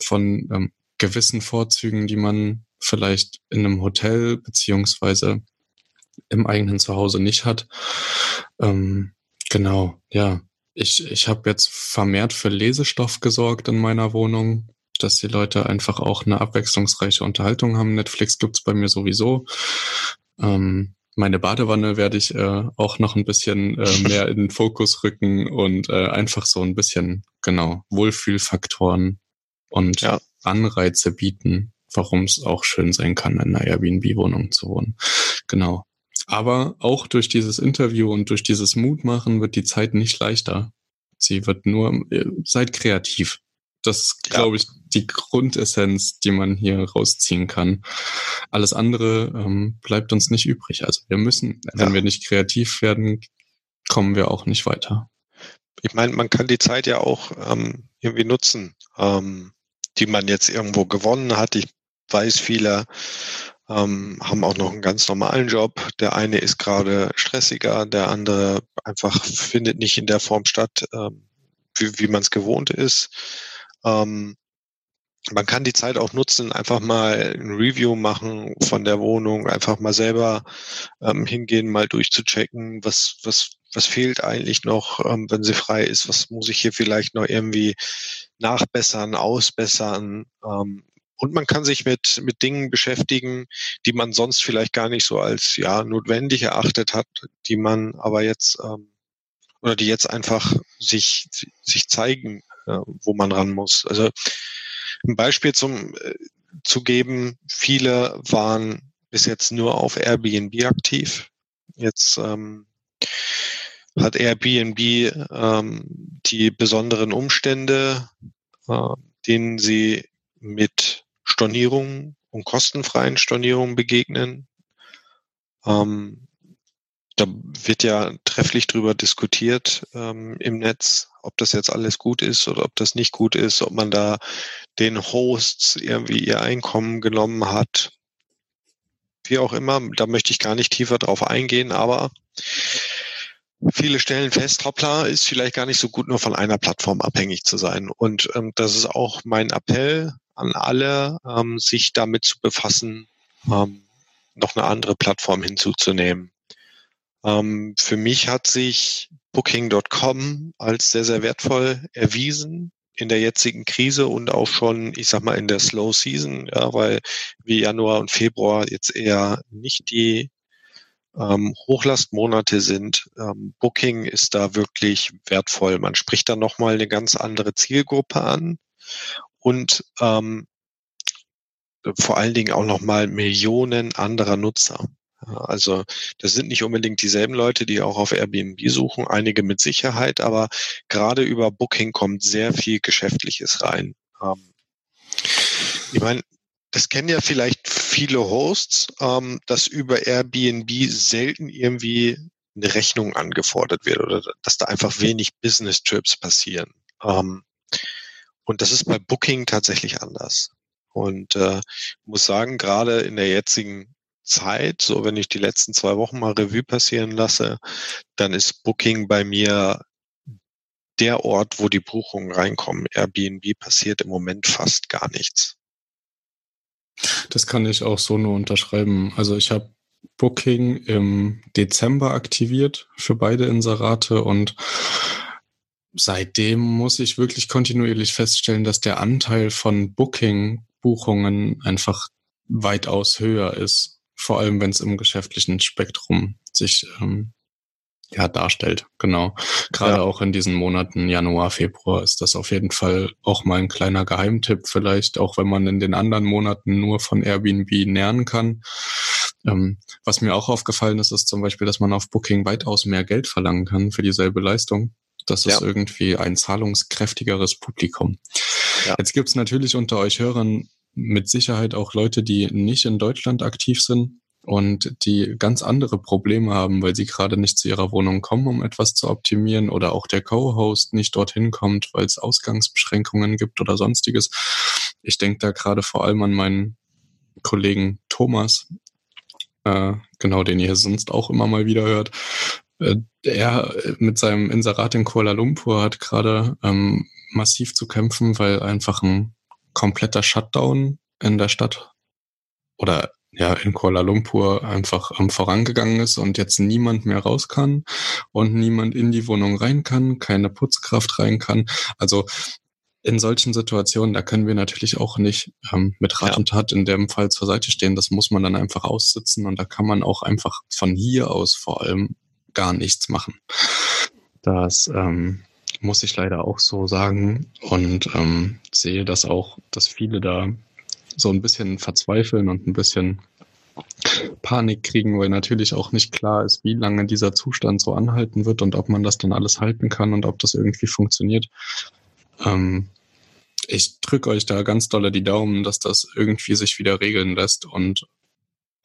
von ähm, gewissen Vorzügen, die man vielleicht in einem Hotel beziehungsweise im eigenen Zuhause nicht hat. Ähm, genau, ja. Ich, ich habe jetzt vermehrt für Lesestoff gesorgt in meiner Wohnung, dass die Leute einfach auch eine abwechslungsreiche Unterhaltung haben. Netflix gibt's bei mir sowieso. Ähm, meine Badewanne werde ich äh, auch noch ein bisschen äh, [laughs] mehr in den Fokus rücken und äh, einfach so ein bisschen, genau, Wohlfühlfaktoren und ja. Anreize bieten, warum es auch schön sein kann, in einer Airbnb-Wohnung zu wohnen. Genau. Aber auch durch dieses Interview und durch dieses Mutmachen wird die Zeit nicht leichter. Sie wird nur, äh, seid kreativ. Das ist, glaube ich, die Grundessenz, die man hier rausziehen kann. Alles andere ähm, bleibt uns nicht übrig. Also wir müssen, wenn wir nicht kreativ werden, kommen wir auch nicht weiter. Ich meine, man kann die Zeit ja auch ähm, irgendwie nutzen, ähm, die man jetzt irgendwo gewonnen hat. Ich weiß, viele ähm, haben auch noch einen ganz normalen Job. Der eine ist gerade stressiger, der andere einfach findet nicht in der Form statt, ähm, wie, wie man es gewohnt ist. Ähm, man kann die Zeit auch nutzen, einfach mal ein Review machen von der Wohnung, einfach mal selber ähm, hingehen, mal durchzuchecken, was, was, was fehlt eigentlich noch, ähm, wenn sie frei ist, was muss ich hier vielleicht noch irgendwie nachbessern, ausbessern. Ähm, und man kann sich mit, mit Dingen beschäftigen, die man sonst vielleicht gar nicht so als ja notwendig erachtet hat, die man aber jetzt ähm, oder die jetzt einfach sich, sich zeigen, äh, wo man ran muss. Also ein Beispiel zum, äh, zu geben, viele waren bis jetzt nur auf Airbnb aktiv. Jetzt ähm, hat Airbnb ähm, die besonderen Umstände, äh, denen sie mit Stornierungen und kostenfreien Stornierungen begegnen. Ähm, da wird ja trefflich drüber diskutiert ähm, im Netz, ob das jetzt alles gut ist oder ob das nicht gut ist, ob man da den Hosts irgendwie ihr Einkommen genommen hat. Wie auch immer, da möchte ich gar nicht tiefer drauf eingehen, aber viele stellen fest, hoppla, ist vielleicht gar nicht so gut, nur von einer Plattform abhängig zu sein. Und ähm, das ist auch mein Appell an alle, ähm, sich damit zu befassen, ähm, noch eine andere Plattform hinzuzunehmen. Ähm, für mich hat sich Booking.com als sehr, sehr wertvoll erwiesen in der jetzigen Krise und auch schon, ich sag mal, in der Slow Season, ja, weil wie Januar und Februar jetzt eher nicht die ähm, Hochlastmonate sind. Ähm, Booking ist da wirklich wertvoll. Man spricht da nochmal eine ganz andere Zielgruppe an und ähm, vor allen Dingen auch nochmal Millionen anderer Nutzer. Also das sind nicht unbedingt dieselben Leute, die auch auf Airbnb suchen, einige mit Sicherheit, aber gerade über Booking kommt sehr viel Geschäftliches rein. Ähm, ich meine, das kennen ja vielleicht viele Hosts, ähm, dass über Airbnb selten irgendwie eine Rechnung angefordert wird oder dass da einfach wenig Business-Trips passieren. Ähm, und das ist bei Booking tatsächlich anders. Und äh, muss sagen, gerade in der jetzigen Zeit, so wenn ich die letzten zwei Wochen mal Revue passieren lasse, dann ist Booking bei mir der Ort, wo die Buchungen reinkommen. Airbnb passiert im Moment fast gar nichts. Das kann ich auch so nur unterschreiben. Also ich habe Booking im Dezember aktiviert für beide Inserate und seitdem muss ich wirklich kontinuierlich feststellen, dass der Anteil von Booking-Buchungen einfach weitaus höher ist. Vor allem, wenn es im geschäftlichen Spektrum sich ähm, ja, darstellt. Genau. Gerade ja. auch in diesen Monaten Januar, Februar ist das auf jeden Fall auch mal ein kleiner Geheimtipp vielleicht, auch wenn man in den anderen Monaten nur von Airbnb nähern kann. Ähm, was mir auch aufgefallen ist, ist zum Beispiel, dass man auf Booking weitaus mehr Geld verlangen kann für dieselbe Leistung. Das ja. ist irgendwie ein zahlungskräftigeres Publikum. Ja. Jetzt gibt es natürlich unter euch Hörern mit Sicherheit auch Leute, die nicht in Deutschland aktiv sind und die ganz andere Probleme haben, weil sie gerade nicht zu ihrer Wohnung kommen, um etwas zu optimieren oder auch der Co-Host nicht dorthin kommt, weil es Ausgangsbeschränkungen gibt oder sonstiges. Ich denke da gerade vor allem an meinen Kollegen Thomas, äh, genau, den ihr sonst auch immer mal wieder hört. Äh, er mit seinem Inserat in Kuala Lumpur hat gerade ähm, massiv zu kämpfen, weil einfach ein kompletter Shutdown in der Stadt oder ja in Kuala Lumpur einfach ähm, vorangegangen ist und jetzt niemand mehr raus kann und niemand in die Wohnung rein kann, keine Putzkraft rein kann. Also in solchen Situationen, da können wir natürlich auch nicht ähm, mit Rat ja. und Tat in dem Fall zur Seite stehen. Das muss man dann einfach aussitzen und da kann man auch einfach von hier aus vor allem gar nichts machen. Das ähm, muss ich leider auch so sagen und ähm, sehe das auch, dass viele da so ein bisschen verzweifeln und ein bisschen Panik kriegen, weil natürlich auch nicht klar ist, wie lange dieser Zustand so anhalten wird und ob man das dann alles halten kann und ob das irgendwie funktioniert. Ähm, ich drücke euch da ganz dolle die Daumen, dass das irgendwie sich wieder regeln lässt und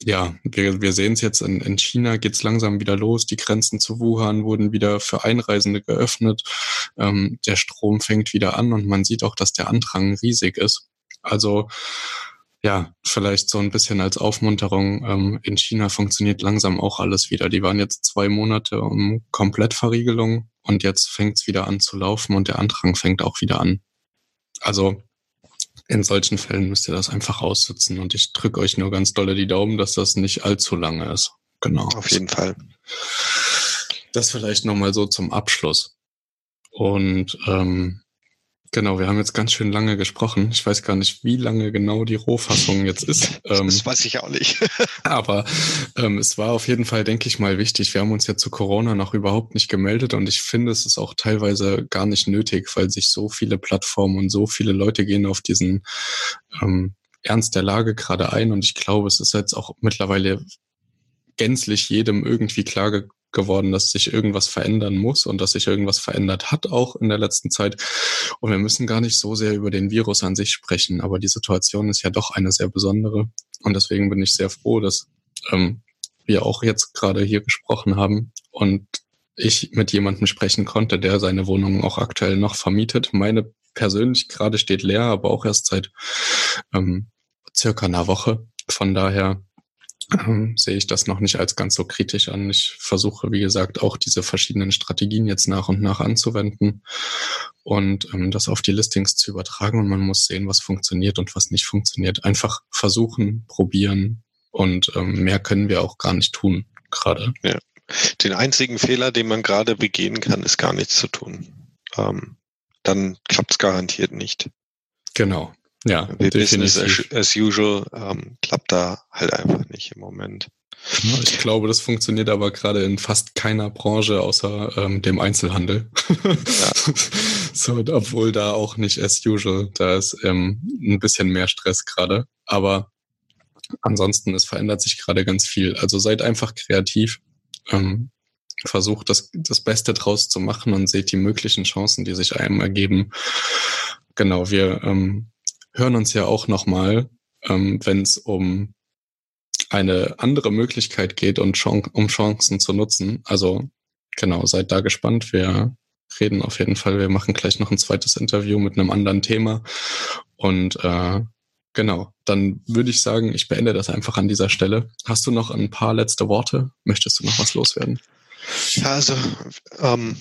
ja, wir, wir sehen es jetzt in, in China geht's langsam wieder los. Die Grenzen zu Wuhan wurden wieder für Einreisende geöffnet. Ähm, der Strom fängt wieder an und man sieht auch, dass der Andrang riesig ist. Also ja, vielleicht so ein bisschen als Aufmunterung. Ähm, in China funktioniert langsam auch alles wieder. Die waren jetzt zwei Monate um Komplettverriegelung und jetzt fängt's wieder an zu laufen und der Andrang fängt auch wieder an. Also in solchen Fällen müsst ihr das einfach aussitzen und ich drücke euch nur ganz dolle die Daumen, dass das nicht allzu lange ist. Genau. Auf jeden Fall. Das vielleicht nochmal so zum Abschluss. Und ähm, Genau, wir haben jetzt ganz schön lange gesprochen. Ich weiß gar nicht, wie lange genau die Rohfassung jetzt ist. [laughs] Ähm, das weiß ich auch nicht. [laughs] aber ähm, es war auf jeden Fall, denke ich mal, wichtig. Wir haben uns ja zu Corona noch überhaupt nicht gemeldet und ich finde, es ist auch teilweise gar nicht nötig, weil sich so viele Plattformen und so viele Leute gehen auf diesen ähm, Ernst der Lage gerade ein und ich glaube, es ist jetzt auch mittlerweile gänzlich jedem irgendwie klar geworden, dass sich irgendwas verändern muss und dass sich irgendwas verändert hat auch in der letzten Zeit. Und wir müssen gar nicht so sehr über den Virus an sich sprechen, aber die Situation ist ja doch eine sehr besondere. Und deswegen bin ich sehr froh, dass ähm, wir auch jetzt gerade hier gesprochen haben und ich mit jemandem sprechen konnte, der seine Wohnung auch aktuell noch vermietet. Meine persönlich gerade steht leer, aber auch erst seit ähm, circa einer Woche. Von daher ähm, sehe ich das noch nicht als ganz so kritisch an. Ich versuche, wie gesagt, auch diese verschiedenen Strategien jetzt nach und nach anzuwenden und ähm, das auf die Listings zu übertragen. Und man muss sehen, was funktioniert und was nicht funktioniert. Einfach versuchen, probieren und ähm, mehr können wir auch gar nicht tun gerade. Ja. Den einzigen Fehler, den man gerade begehen kann, ist gar nichts zu tun. Ähm, dann klappt es garantiert nicht. Genau. Ja, Business as, as usual ähm, klappt da halt einfach nicht im Moment. Ich glaube, das funktioniert aber gerade in fast keiner Branche außer ähm, dem Einzelhandel. Ja. [laughs] so, obwohl da auch nicht as usual, da ist ähm, ein bisschen mehr Stress gerade. Aber ansonsten, es verändert sich gerade ganz viel. Also seid einfach kreativ, ähm, versucht das, das Beste draus zu machen und seht die möglichen Chancen, die sich einem ergeben. Genau, wir ähm, hören uns ja auch nochmal ähm, wenn es um eine andere Möglichkeit geht und Chan um Chancen zu nutzen. Also genau, seid da gespannt. Wir reden auf jeden Fall. Wir machen gleich noch ein zweites Interview mit einem anderen Thema. Und äh, genau, dann würde ich sagen, ich beende das einfach an dieser Stelle. Hast du noch ein paar letzte Worte? Möchtest du noch was loswerden? Ja, also ähm,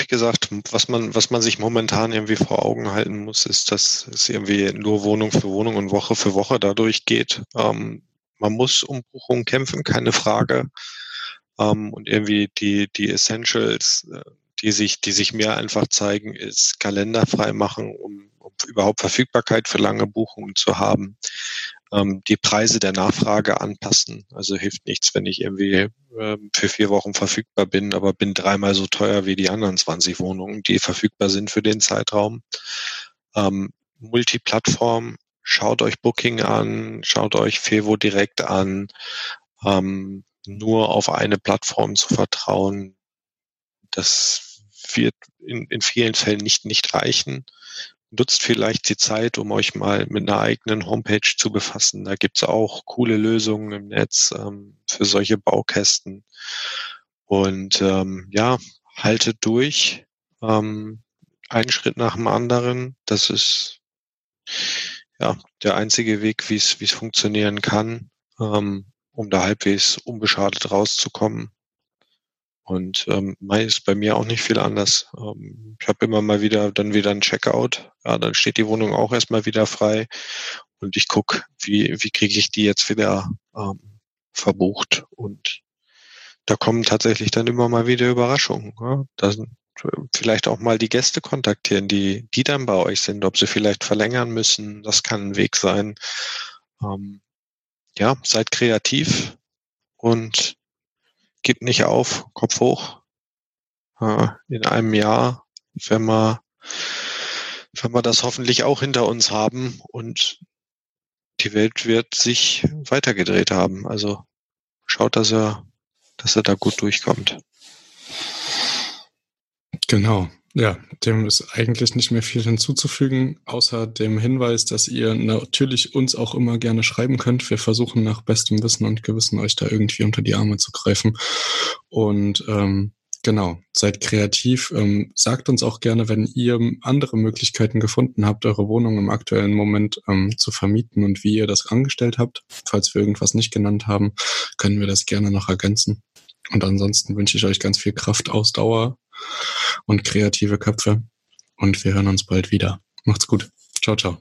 wie gesagt, was man, was man sich momentan irgendwie vor Augen halten muss, ist, dass es irgendwie nur Wohnung für Wohnung und Woche für Woche dadurch geht. Ähm, man muss um Buchungen kämpfen, keine Frage. Ähm, und irgendwie die, die Essentials, äh, die sich, die sich mir einfach zeigen, ist Kalender frei machen, um, um überhaupt Verfügbarkeit für lange Buchungen zu haben. Ähm, die Preise der Nachfrage anpassen. Also hilft nichts, wenn ich irgendwie ähm, für vier Wochen verfügbar bin, aber bin dreimal so teuer wie die anderen 20 Wohnungen, die verfügbar sind für den Zeitraum. Ähm, Multiplattform, schaut euch Booking an, schaut euch Fevo direkt an. Ähm, nur auf eine Plattform zu vertrauen, das wird in, in vielen Fällen nicht, nicht reichen. Nutzt vielleicht die Zeit, um euch mal mit einer eigenen Homepage zu befassen. Da gibt's auch coole Lösungen im Netz ähm, für solche Baukästen. Und ähm, ja, haltet durch. Ähm, einen Schritt nach dem anderen. Das ist ja der einzige Weg, wie es funktionieren kann, ähm, um da halbwegs unbeschadet rauszukommen. Und ähm, Mai ist bei mir auch nicht viel anders. Ähm, ich habe immer mal wieder dann wieder ein Checkout. Ja, dann steht die Wohnung auch erstmal wieder frei. Und ich guck, wie, wie kriege ich die jetzt wieder ähm, verbucht. Und da kommen tatsächlich dann immer mal wieder Überraschungen. Ja? Da vielleicht auch mal die Gäste kontaktieren, die, die dann bei euch sind, ob sie vielleicht verlängern müssen. Das kann ein Weg sein. Ähm, ja, seid kreativ und gib nicht auf, Kopf hoch. In einem Jahr, wenn wir, wenn wir das hoffentlich auch hinter uns haben und die Welt wird sich weitergedreht haben. Also schaut, dass er, dass er da gut durchkommt. Genau. Ja, dem ist eigentlich nicht mehr viel hinzuzufügen, außer dem Hinweis, dass ihr natürlich uns auch immer gerne schreiben könnt. Wir versuchen nach bestem Wissen und Gewissen euch da irgendwie unter die Arme zu greifen. Und ähm, genau, seid kreativ. Ähm, sagt uns auch gerne, wenn ihr andere Möglichkeiten gefunden habt, eure Wohnung im aktuellen Moment ähm, zu vermieten und wie ihr das angestellt habt. Falls wir irgendwas nicht genannt haben, können wir das gerne noch ergänzen. Und ansonsten wünsche ich euch ganz viel Kraft, Ausdauer und kreative Köpfe. Und wir hören uns bald wieder. Macht's gut. Ciao, ciao.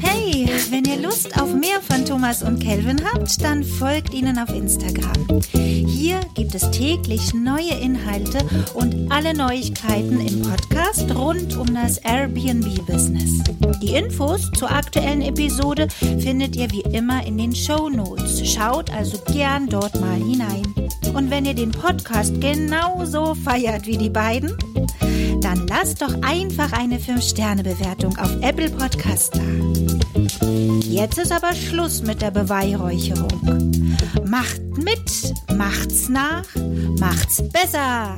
Hey, wenn ihr Lust auf mehr von Thomas und Kelvin habt, dann folgt ihnen auf Instagram. Hier gibt es täglich neue Inhalte und alle Neuigkeiten im Podcast rund um das Airbnb-Business. Die Infos zur aktuellen Episode findet ihr wie immer in den Show Notes. Schaut also gern dort mal hinein. Und wenn ihr den Podcast genauso feiert wie die beiden, dann lasst doch einfach eine 5-Sterne-Bewertung auf Apple Podcast da. Jetzt ist aber Schluss mit der Beweihräucherung. Macht mit, macht's nach, macht's besser.